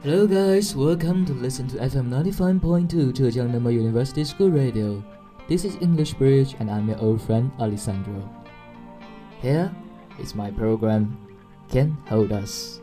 Hello guys, welcome to listen to FM 95.2 Zhejiang Normal University School Radio. This is English Bridge and I'm your old friend Alessandro. Here is my program, Can Hold Us.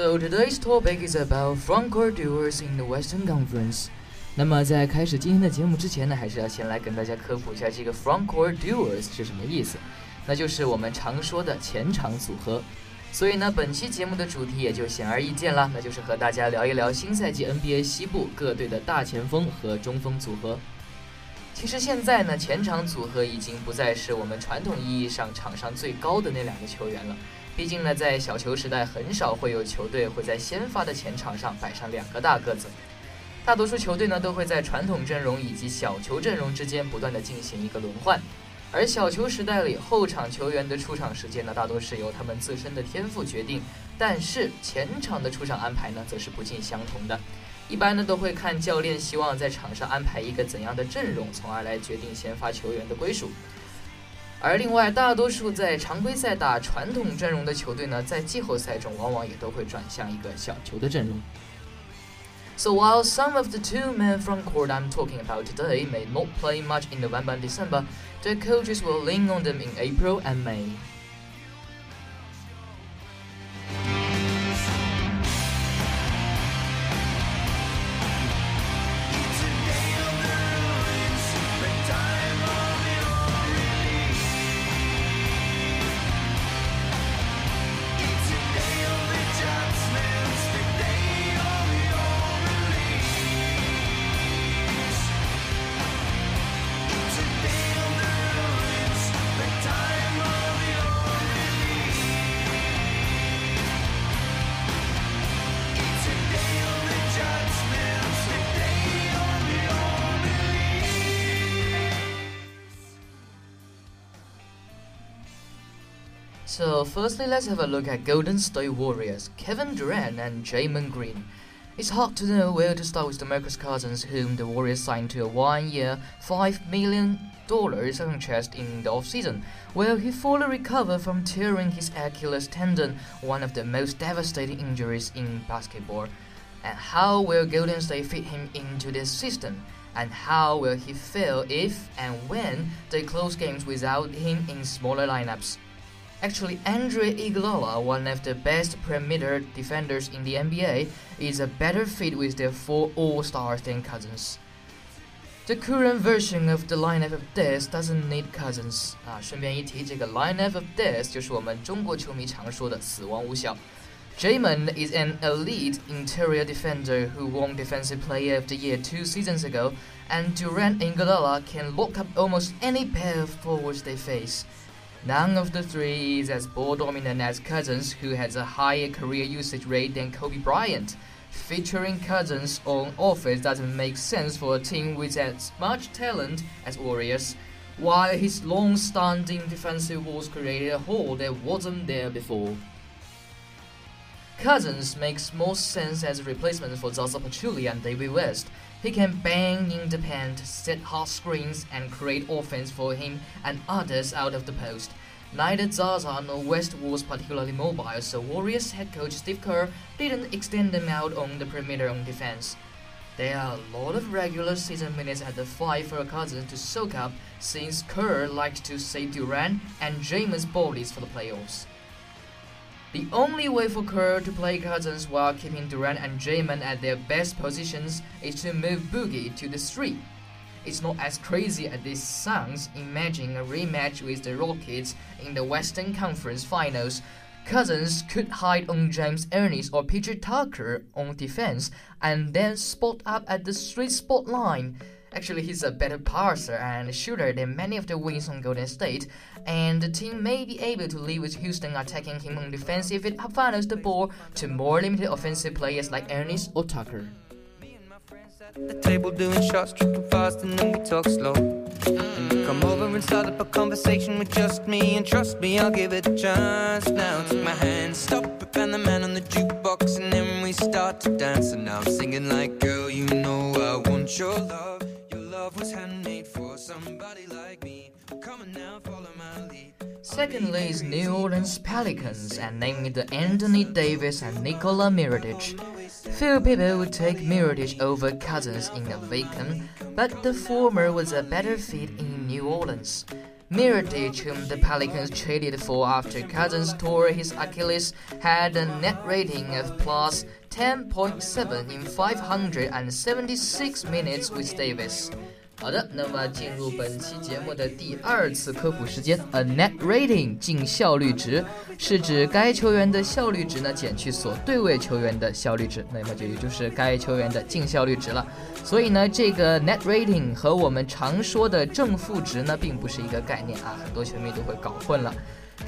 So today's topic is about frontcourt duels in the Western Conference. 那么在开始今天的节目之前呢，还是要先来跟大家科普一下这个 frontcourt duels 是什么意思。那就是我们常说的前场组合。所以呢，本期节目的主题也就显而易见了，那就是和大家聊一聊新赛季 NBA 西部各队的大前锋和中锋组合。其实现在呢，前场组合已经不再是我们传统意义上场上最高的那两个球员了。毕竟呢，在小球时代，很少会有球队会在先发的前场上摆上两个大个子。大多数球队呢，都会在传统阵容以及小球阵容之间不断的进行一个轮换。而小球时代里，后场球员的出场时间呢，大多是由他们自身的天赋决定。但是前场的出场安排呢，则是不尽相同的。一般呢，都会看教练希望在场上安排一个怎样的阵容，从而来决定先发球员的归属。而另外，大多数在常规赛打传统阵容的球队呢，在季后赛中往往也都会转向一个小球的阵容。So while some of the two men from court I'm talking about today may not play much in November and December, their coaches will lean on them in April and May. So, firstly, let's have a look at Golden State Warriors, Kevin Durant and Draymond Green. It's hard to know where to start with DeMarcus Cousins, whom the Warriors signed to a one-year, $5 million contract in the offseason, where he fully recovered from tearing his Achilles tendon, one of the most devastating injuries in basketball. And how will Golden State fit him into this system? And how will he feel if and when they close games without him in smaller lineups? Actually, Andre Iguodala, one of the best perimeter defenders in the NBA, is a better fit with their four All-Stars than Cousins. The current version of the lineup of death doesn't need Cousins ah, 啊，顺便一提，这个 lineup of death is an elite interior defender who won Defensive Player of the Year two seasons ago, and Durant and Iguodala can lock up almost any pair of forwards they face. None of the three is as ball dominant as Cousins, who has a higher career usage rate than Kobe Bryant. Featuring Cousins on offense doesn't make sense for a team with as much talent as Warriors, while his long-standing defensive walls created a hole that wasn't there before. Cousins makes more sense as a replacement for Zaza Pachulia and David West. He can bang in the paint, set hard screens, and create offense for him and others out of the post. Neither Zaza nor West was particularly mobile, so Warriors head coach Steve Kerr didn't extend them out on the perimeter on defense. There are a lot of regular season minutes at the five for Cousins to soak up, since Kerr likes to save Durant and Draymond's bodies for the playoffs. The only way for Kerr to play Cousins while keeping Durant and Draymond at their best positions is to move Boogie to the street. It's not as crazy as this sounds. Imagine a rematch with the Rockets in the Western Conference Finals. Cousins could hide on James Ennis or PJ Tucker on defense and then spot up at the street spot line. Actually, he's a better passer and shooter than many of the wings on Golden State, and the team may be able to with Houston attacking him on defense if it funnels the ball to more limited offensive players like Ennis or Tucker. The table doing shots, tripping fast, and then we talk slow. Come over and start up a conversation with just me, and trust me, I'll give it a chance. Now take my hand, stop it, and the man on the jukebox, and then we start to dance. And now I'm singing like, girl, you know I want your love. Love was handmade for somebody like me. Come on now, follow my lead. Secondly is New Orleans Pelicans, and named the Anthony Davis and Nikola Mirotic. Few people would take Mirotic over Cousins in a vacuum, but the former was a better fit in New Orleans. Mirotic, whom the Pelicans traded for after Cousins tore his Achilles, had a net rating of plus 10.7 in 576 minutes with Davis. 好的，那么进入本期节目的第二次科普时间，a net rating 净效率值是指该球员的效率值呢减去所对位球员的效率值，那么就也就是该球员的净效率值了。所以呢，这个 net rating 和我们常说的正负值呢并不是一个概念啊，很多球迷都会搞混了。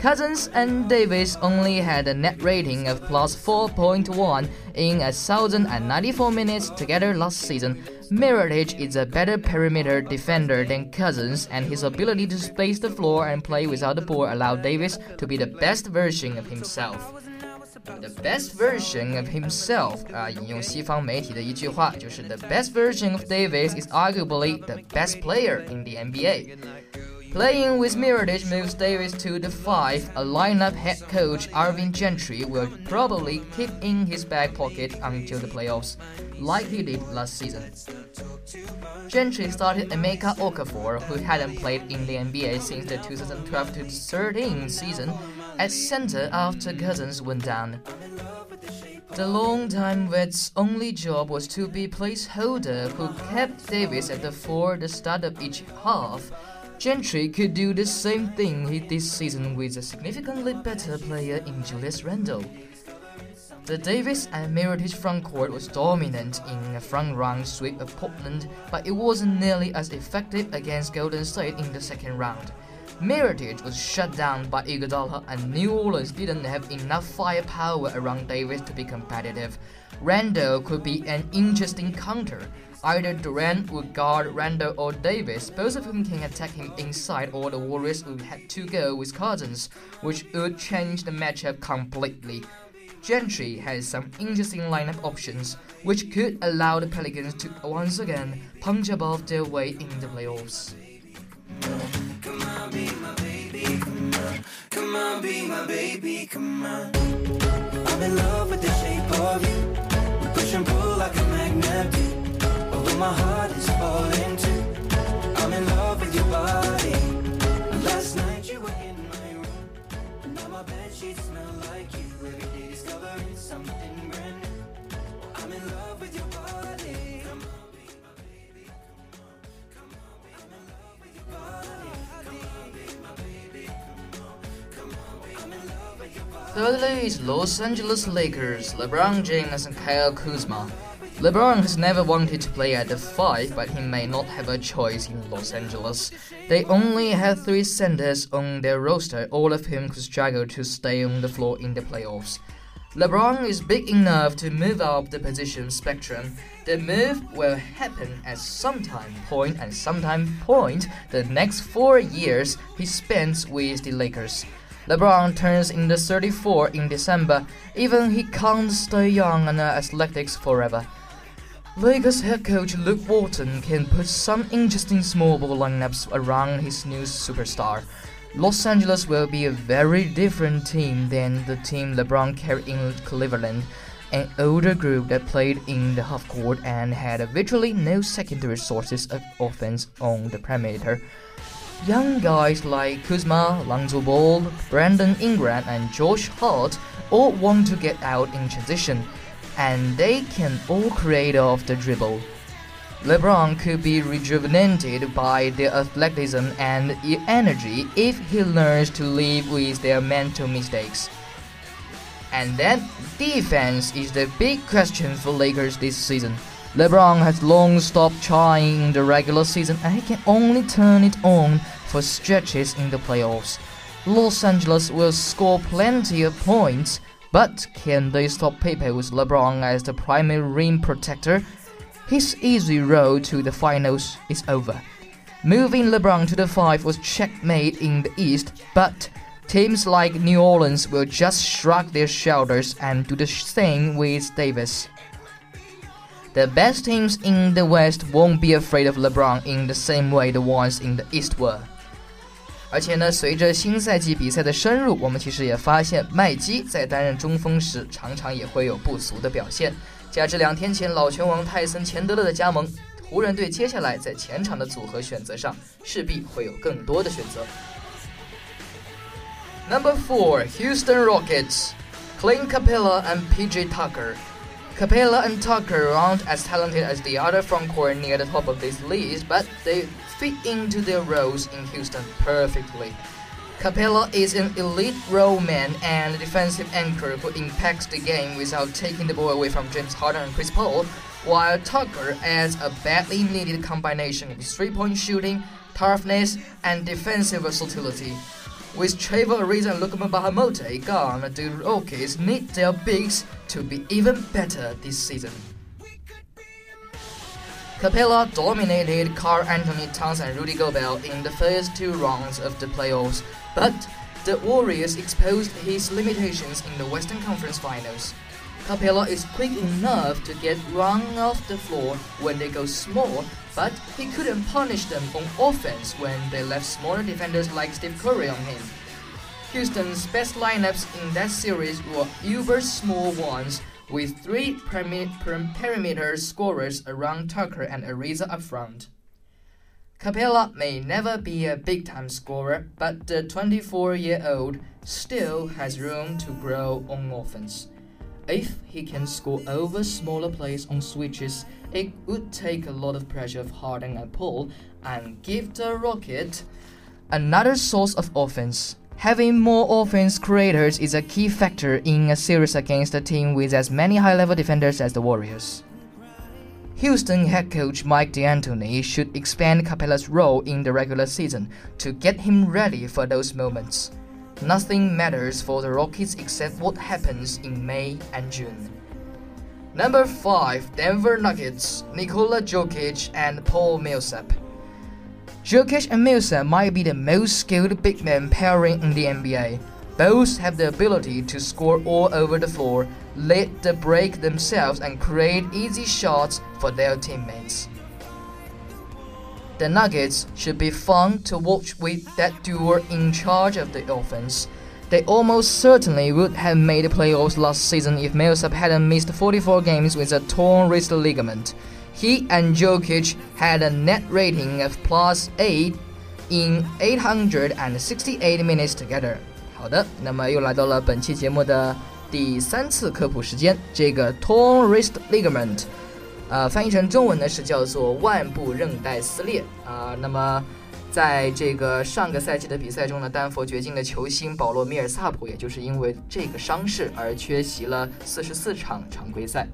Cousins and Davis only had a net rating of plus 4.1 in 1,094 minutes together last season. Mirotic is a better perimeter defender than Cousins, and his ability to space the floor and play without the ball allowed Davis to be the best version of himself. The best version of himself uh, 啊，引用西方媒体的一句话，就是 The best version of Davis is arguably the best player in the NBA。Playing with Mirotic moves Davis to the five. A lineup head coach Alvin Gentry will probably keep in his back pocket until the playoffs, like he did last season. Gentry started Emeka Okafor, who hadn't played in the NBA since the 2012-13 season, at center after Cousins went down. The longtime vet's only job was to be placeholder, who kept Davis at the four the start of each half. Gentry could do the same thing this season with a significantly better player in Julius Randle. The Davis and Mirotic frontcourt was dominant in a front-round sweep of Portland, but it wasn't nearly as effective against Golden State in the second round. Mirotic was shut down by Iguodala, and New Orleans didn't have enough firepower around Davis to be competitive. Randle could be an interesting counter, Either Durant would guard Randle or Davis, both of whom can attack him inside, or the Warriors would have to go with Cousins, which would change the matchup completely. Gentry has some interesting lineup options, which could allow the Pelicans to once again punch above their weight in the playoffs. I'm in love with the shape of you. Push and pull like a magnet my heart is falling too. I'm in love with your body. Last night you were in my room. Now my bed sheets smell like you. Every day discovering something brand new. I'm in love with your body. Come on, be my baby. Come on, come on, be I'm in love with your body. Come on, be my baby. Come on, come on, be I'm in love with your body. Thirdly is Los Angeles Lakers, LeBron James and Kyle Kuzma. LeBron has never wanted to play at the 5, but he may not have a choice in Los Angeles. They only have three centers on their roster, all of whom could struggle to stay on the floor in the playoffs. LeBron is big enough to move up the position spectrum. The move will happen at some time point and sometime point the next four years he spends with the Lakers. LeBron turns in the 34 in December. Even he can't stay young and athletics forever. Lakers head coach Luke Walton can put some interesting small ball lineups around his new superstar. Los Angeles will be a very different team than the team LeBron carried in Cleveland, an older group that played in the half court and had virtually no secondary sources of offense on the perimeter. Young guys like Kuzma, Lonzo Ball, Brandon Ingram, and Josh Hart all want to get out in transition and they can all create off the dribble. LeBron could be rejuvenated by their athleticism and energy if he learns to live with their mental mistakes. And then, defense is the big question for Lakers this season. LeBron has long stopped trying in the regular season and he can only turn it on for stretches in the playoffs. Los Angeles will score plenty of points but can they stop Pepe with LeBron as the primary rim protector? His easy road to the finals is over. Moving LeBron to the 5 was checkmate in the East, but teams like New Orleans will just shrug their shoulders and do the same with Davis. The best teams in the West won't be afraid of LeBron in the same way the ones in the East were. 而且呢，随着新赛季比赛的深入，我们其实也发现麦基在担任中锋时，常常也会有不俗的表现。加之两天前老拳王泰森·钱德勒的加盟，湖人队接下来在前场的组合选择上势必会有更多的选择。Number four, Houston Rockets, Clint Capela and PJ Tucker. Capela and Tucker aren't as talented as the other frontcourt near the top of this list, but they fit into their roles in Houston perfectly. Capela is an elite roll man and defensive anchor who impacts the game without taking the ball away from James Harden and Chris Paul, while Tucker adds a badly needed combination of three point shooting, toughness, and defensive versatility. With Trevor Ariza and Luc Mbah a Moute gone, the Rockets need their bigs to be even better this season. Capela dominated Karl-Anthony Towns and Rudy Gobert in the first two rounds of the playoffs, but the Warriors exposed his limitations in the Western Conference Finals. Capela is quick enough to get run off the floor when they go small, but he couldn't punish them on offense when they left smaller defenders like Steve Curry on him. Houston's best lineups in that series were uber small ones, with three perimeter scorers around Tucker and Ariza up front. Capela may never be a big time scorer, but the 24 year old still has room to grow on offense. If he can score over smaller plays on switches, it would take a lot of pressure off Harden and Paul and give the Rocket another source of offense. Having more offense creators is a key factor in a series against a team with as many high level defenders as the Warriors. Houston head coach Mike D'Antoni should expand Capela's role in the regular season to get him ready for those moments. Nothing matters for the Rockets except what happens in May and June. Number 5 Denver Nuggets Nikola Jokic and Paul Millsap. Jokic and Millsap might be the most skilled big men pairing in the NBA. Both have the ability to score all over the floor, lead the break themselves, and create easy shots for their teammates. The Nuggets should be fun to watch with that duo in charge of the offense. They almost certainly would have made the playoffs last season if Millsap hadn't missed 44 games with a torn wrist ligament. He and Jokic had a net rating of plus 8 in 868 minutes together. 好的，那么又来到了本期节目的第三次科普时间。这个 torn wrist ligament 呃，翻译成中文呢是叫做腕部韧带撕裂啊。那么，在这个上个赛季的比赛中呢，丹佛掘金的球星保罗·米尔萨普，也就是因为这个伤势而缺席了四十四场常规赛。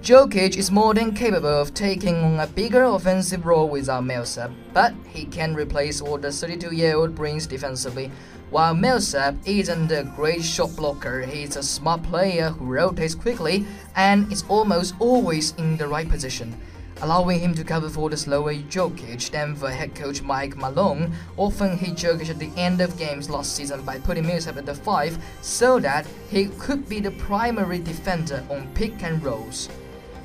Jokic is more than capable of taking on a bigger offensive role without Millsap, but he can replace what the 32-year-old brings defensively. While Millsap isn't a great shot blocker, he's a smart player who rotates quickly and is almost always in the right position, allowing him to cover for the slower Jokic. Denver head coach Mike Malone often hit Jokic at the end of games last season by putting Millsap at the 5 so that he could be the primary defender on pick and rolls.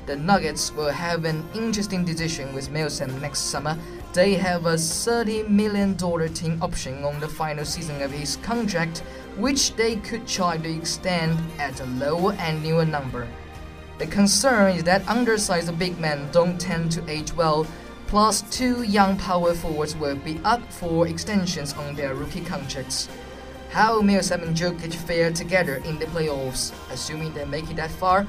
The Nuggets will have an interesting decision with Millsap next summer they have a $30 million team option on the final season of his contract, which they could try to extend at a lower annual number. The concern is that undersized big men don't tend to age well, plus two young power forwards will be up for extensions on their rookie contracts. How Millsap and Jokic fare together in the playoffs, assuming they make it that far,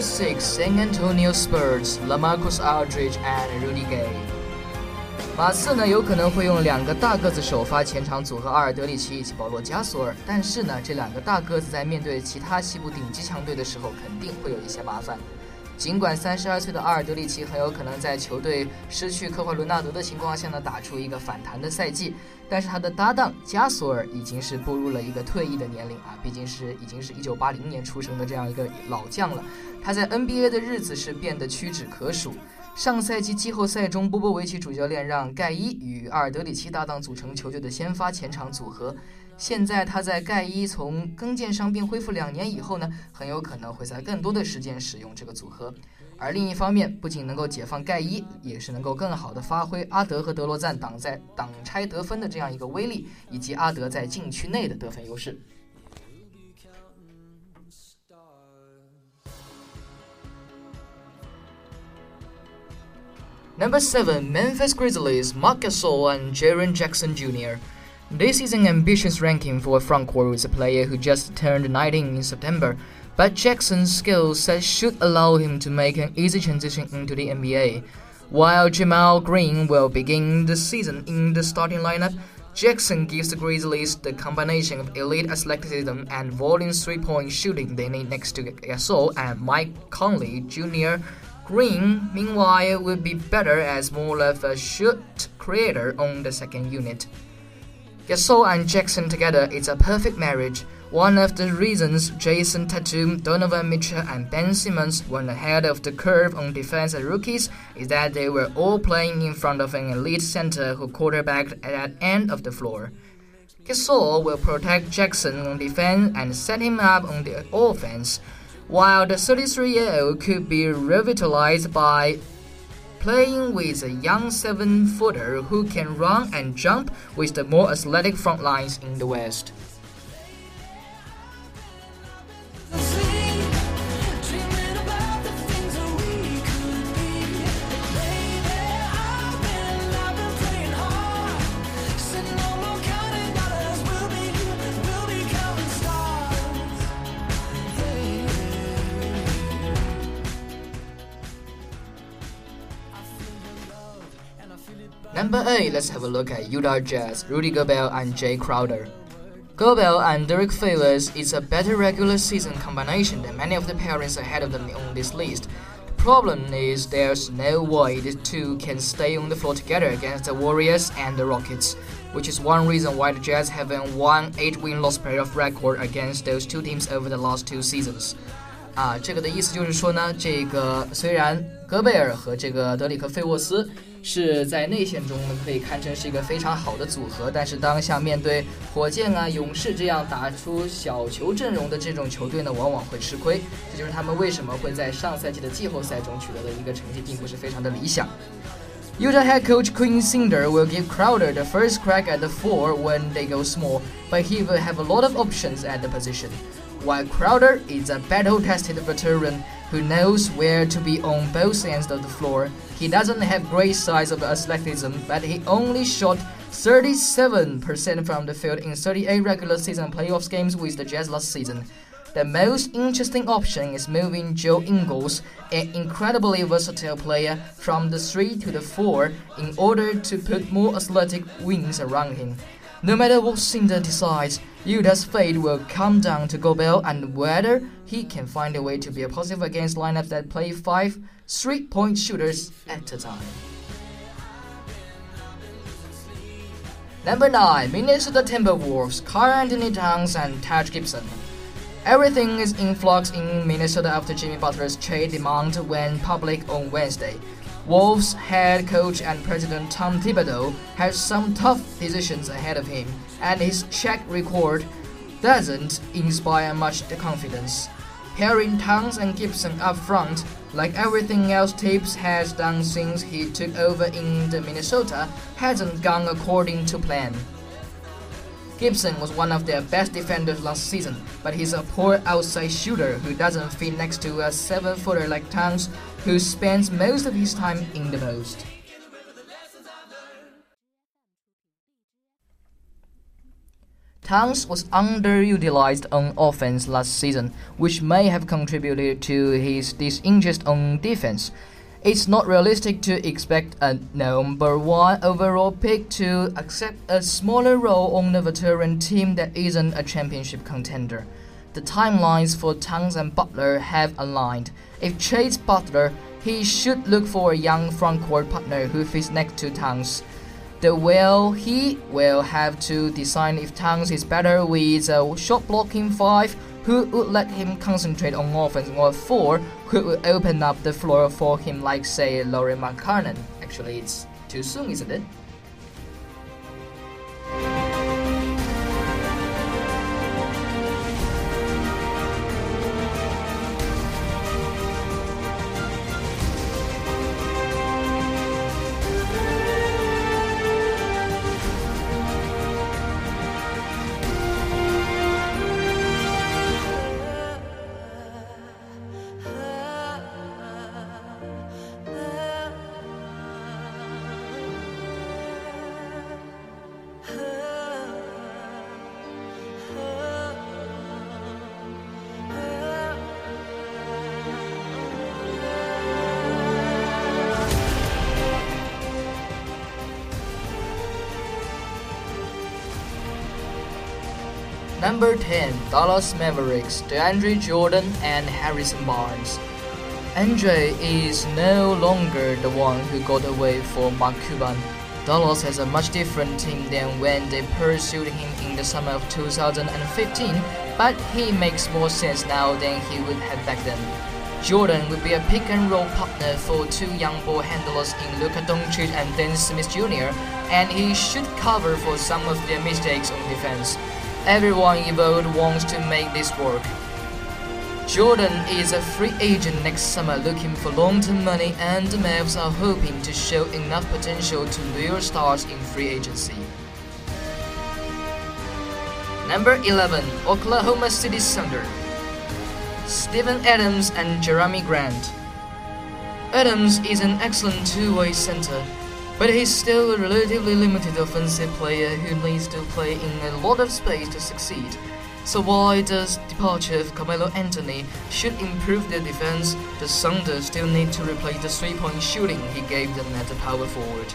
Six San Antonio Spurs, LaMarcus Aldridge and Rudy Gay。马刺呢有可能会用两个大个子首发前场组合阿尔德里奇以及保罗加索尔，但是呢这两个大个子在面对其他西部顶级强队的时候肯定会有一些麻烦。尽管三十二岁的阿尔德里奇很有可能在球队失去科怀伦纳德的情况下呢打出一个反弹的赛季，但是他的搭档加索尔已经是步入了一个退役的年龄啊，毕竟是已经是一九八零年出生的这样一个老将了，他在 NBA 的日子是变得屈指可数。上赛季季后赛中，波波维奇主教练让盖伊与阿尔德里奇搭档组成球队的先发前场组合。现在他在盖伊从跟腱伤病恢复两年以后呢，很有可能会在更多的时间使用这个组合。而另一方面，不仅能够解放盖伊，也是能够更好的发挥阿德和德罗赞挡在挡拆得分的这样一个威力，以及阿德在禁区内的得分优势。Number seven, Memphis Grizzlies, Marc Gasol and Jaren Jackson Jr. This is an ambitious ranking for a frontcourt with a player who just turned 19 in September, but Jackson's skill set should allow him to make an easy transition into the NBA. While JaMychal Green will begin the season in the starting lineup, Jackson gives the Grizzlies the combination of elite athleticism and volume three-point shooting they need next to Gasol and Mike Conley Jr. Green, meanwhile, will be better as more of a shoot creator on the second unit. Gasol and Jackson together is a perfect marriage. One of the reasons Jayson Tatum, Donovan Mitchell, and Ben Simmons were ahead of the curve on defense as rookies is that they were all playing in front of an elite center who quarterbacked at that end of the floor. Gasol will protect Jackson on defense and set him up on the offense, while the 33 year old could be revitalized by playing with a young seven footer who can run and jump with the more athletic front lines in the West. 8, let's have a look at Utah Jazz, Rudy Gobert and Jae Crowder. Gobert and Derrick Favors is a better regular season combination than many of the pairings ahead of them on this list. The problem is there's no way the two can stay on the floor together against the Warriors and the Rockets, which is one reason why the Jazz have a 1 8 win loss playoff record against those two teams over the last two seasons. 啊，这个的意思就是说呢，这个虽然戈贝尔和这个德里克·费沃斯是在内线中呢可以堪称是一个非常好的组合，但是当下面对火箭啊、勇士这样打出小球阵容的这种球队呢，往往会吃亏。这就是他们为什么会在上赛季的季后赛中取得的一个成绩，并不是非常的理想。Utah head coach Quinn Snyder will give Crowder the first crack at the four when they go small, but he will have a lot of options at the position. While Crowder is a battle-tested veteran who knows where to be on both ends of the floor, he doesn't have great size of athleticism, but he only shot 37% from the field in 38 regular season playoffs games with the Jazz last season. The most interesting option is moving Joe Ingles, an incredibly versatile player, from the 3 to the 4 in order to put more athletic wings around him. No matter what Snyder decides, Utah's fate will come down to Gobert and whether he can find a way to be a positive against lineups that play five three-point shooters at a time. Number 9, Minnesota Timberwolves, Karl-Anthony Towns and Taj Gibson. Everything is in flux in Minnesota after Jimmy Butler's trade demand went public on Wednesday. Wolves head coach and president Tom Thibodeau has some tough decisions ahead of him, and his track record doesn't inspire much confidence. Pairing Towns and Gibson up front, like everything else Thibs has done since he took over in the Minnesota, hasn't gone according to plan. Gibson was one of their best defenders last season, but he's a poor outside shooter who doesn't fit next to a seven footer like Towns, who spends most of his time in the post. Towns was underutilized on offense last season, which may have contributed to his disinterest on defense. It's not realistic to expect a number one overall pick to accept a smaller role on a veteran team that isn't a championship contender. The timelines for Towns and Butler have aligned. If Chase Butler, he should look for a young frontcourt partner who fits next to Towns. The well, he will have to decide if Towns is better with a shot blocking five who would let him concentrate on offense or four who would open up the floor for him like say Lauri Markkanen. Actually, it's too soon, isn't it? Number 10, Dallas Mavericks, DeAndre Jordan and Harrison Barnes. Andre is no longer the one who got away for Mark Cuban. Dallas has a much different team than when they pursued him in the summer of 2015, but he makes more sense now than he would have back then. Jordan would be a pick and roll partner for two young ball handlers in Luka Doncic and Dennis Smith Jr., and he should cover for some of their mistakes on defense. Everyone involved wants to make this work. Jordan is a free agent next summer looking for long-term money and the Mavs are hoping to show enough potential to lure stars in free agency. Number 11, Oklahoma City Thunder. Steven Adams and Jerami Grant. Adams is an excellent two-way center but he's still a relatively limited offensive player who needs to play in a lot of space to succeed. So while the departure of Carmelo Anthony should improve their defense, the Thunder still need to replace the three-point shooting he gave them as a power forward.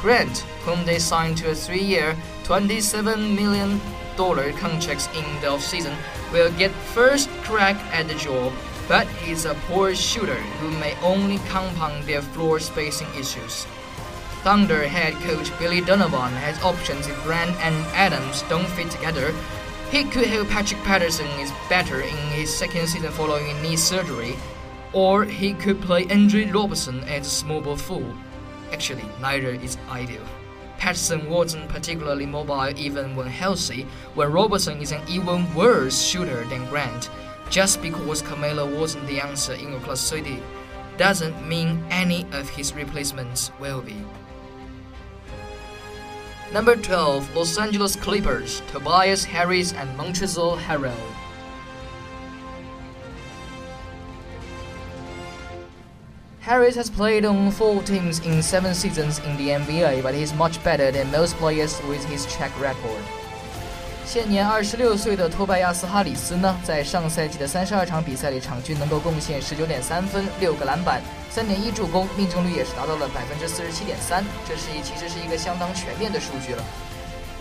Grant, whom they signed to a three-year, $27 million contract in the offseason, will get first crack at the job, but he's a poor shooter who may only compound their floor spacing issues. Thunder head coach Billy Donovan has options if Grant and Adams don't fit together. He could help Patrick Patterson is better in his second season following knee surgery, or he could play Andre Roberson as a small ball fool. Actually, neither is ideal. Patterson wasn't particularly mobile even when healthy, when Roberson is an even worse shooter than Grant. Just because Carmelo wasn't the answer in Oklahoma City doesn't mean any of his replacements will be. Number 12, Los Angeles Clippers, Tobias Harris and Montrezl Harrell. Harris has played on four teams in seven seasons in the NBA, but he's much better than most players with his track record. 现年二十六岁的托拜亚斯·哈里斯呢，在上赛季的三十二场比赛里，场均能够贡献十九点三分、六个篮板、 三点一助攻，命中率也是达到了百分之四十七点三，这是一其实是一个相当全面的数据了。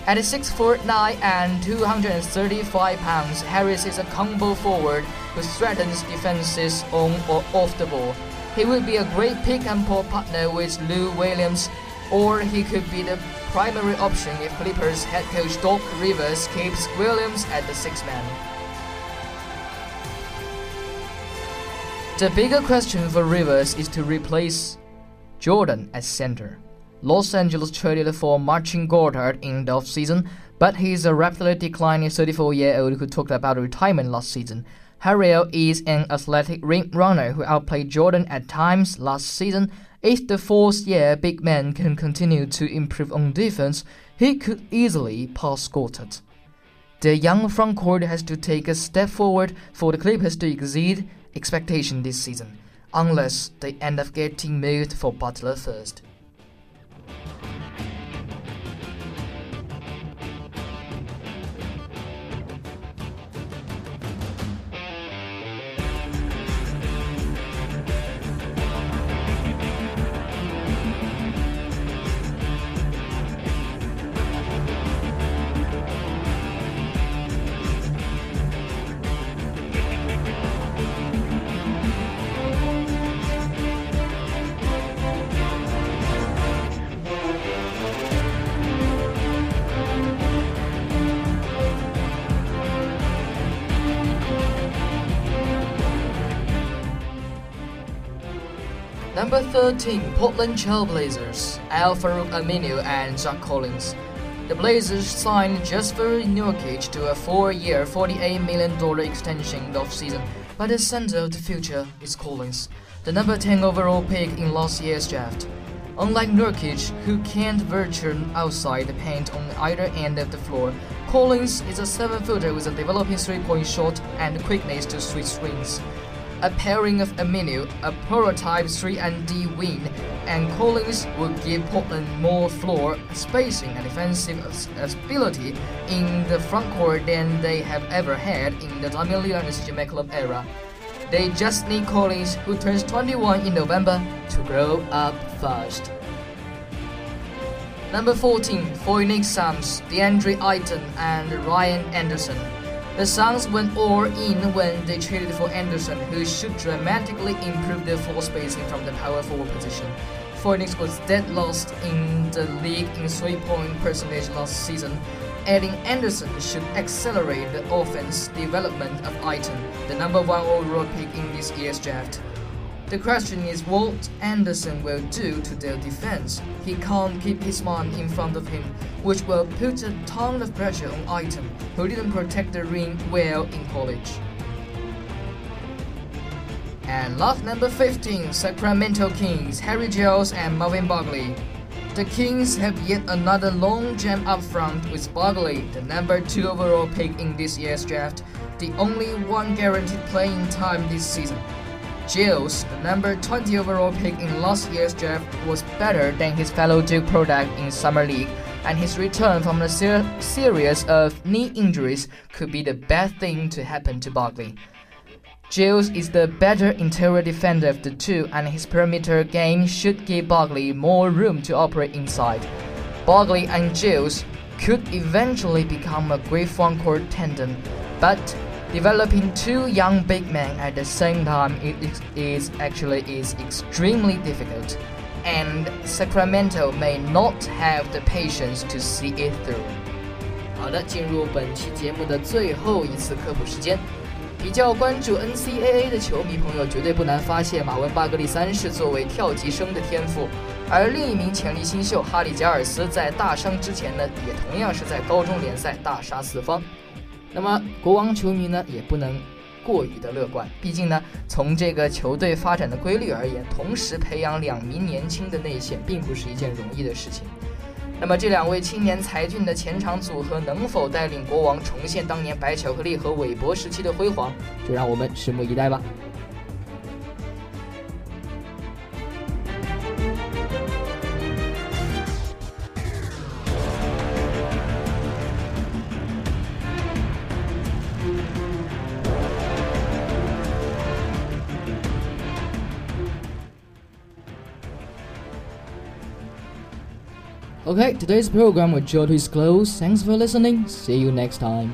At six foot nine and 235 pounds, Harris is a combo forward who threatens defenses on or off the ball. He would be a great pick and pop partner with Lou Williams, or he could be the primary option if Clippers head coach Doc Rivers keeps Williams at the six man. The bigger question for Rivers is to replace Jordan as center. Los Angeles traded for Marcin Gortat in the offseason, but he's a rapidly declining 34 year old who talked about retirement last season. Harrell is an athletic rim runner who outplayed Jordan at times last season if the fourth year big man can continue to improve on defense, he could easily pass Gortat. The young front court has to take a step forward for the Clippers to exceed expectation this season, unless they end up getting moved for Butler first. Number 13, Portland Trailblazers, Al-Farouq Aminu and Zach Collins. The Blazers signed Jusuf Nurkic to a four-year, $48 million extension of season, but the center of the future is Collins, the number 10 overall pick in last year's draft. Unlike Nurkic, who can't venture outside the paint on either end of the floor, Collins is a seven-footer with a developing three-point shot and quickness to switch screens. A pairing of Aminu, a prototype 3-and-D wing, and Collins will give Portland more floor spacing and defensive ability in the front court than they have ever had in the Lillard and CJ McCollum era. They just need Collins, who turns 21 in November, to grow up fast. Number 14, Phoenix Suns, DeAndre Ayton and Ryan Anderson. The Suns went all in when they traded for Anderson, who should dramatically improve their floor spacing from the power forward position. Phoenix was dead last in the league in three-point percentage last season. Adding Anderson should accelerate the offense development of Ayton, the number one overall pick in this year's draft. The question is what Anderson will do to their defense. He can't keep his man in front of him, which will put a ton of pressure on Ayton, who didn't protect the ring well in college. And last number 15, Sacramento Kings, Harry Giles and Marvin Bagley. The Kings have yet another long jam up front with Bagley, the number 2 overall pick in this year's draft, the only one guaranteed playing time this season. Giles, the number 20 overall pick in last year's draft, was better than his fellow Duke product in Summer League, and his return from a ser series of knee injuries could be the best thing to happen to Bagley. Giles is the better interior defender of the two, and his perimeter game should give Bagley more room to operate inside. Bagley and Giles could eventually become a great front court tandem, but Developing two young big men at the same time is, is actually is extremely difficult, and Sacramento may not have the patience to see it through. 好的，进入本期节目的最后一次科普时间。比较关注 NCAA 的球迷朋友绝对不难发现，马文巴格利三世作为跳级生的天赋，而另一名潜力新秀哈里贾尔斯在大伤之前呢，也同样是在高中联赛大杀四方。那么国王球迷呢也不能过于的乐观，毕竟呢从这个球队发展的规律而言，同时培养两名年轻的内线并不是一件容易的事情。那么这两位青年才俊的前场组合能否带领国王重现当年白巧克力和韦伯时期的辉煌，就让我们拭目以待吧。Okay, today's program will draw to its close. Thanks for listening. See you next time.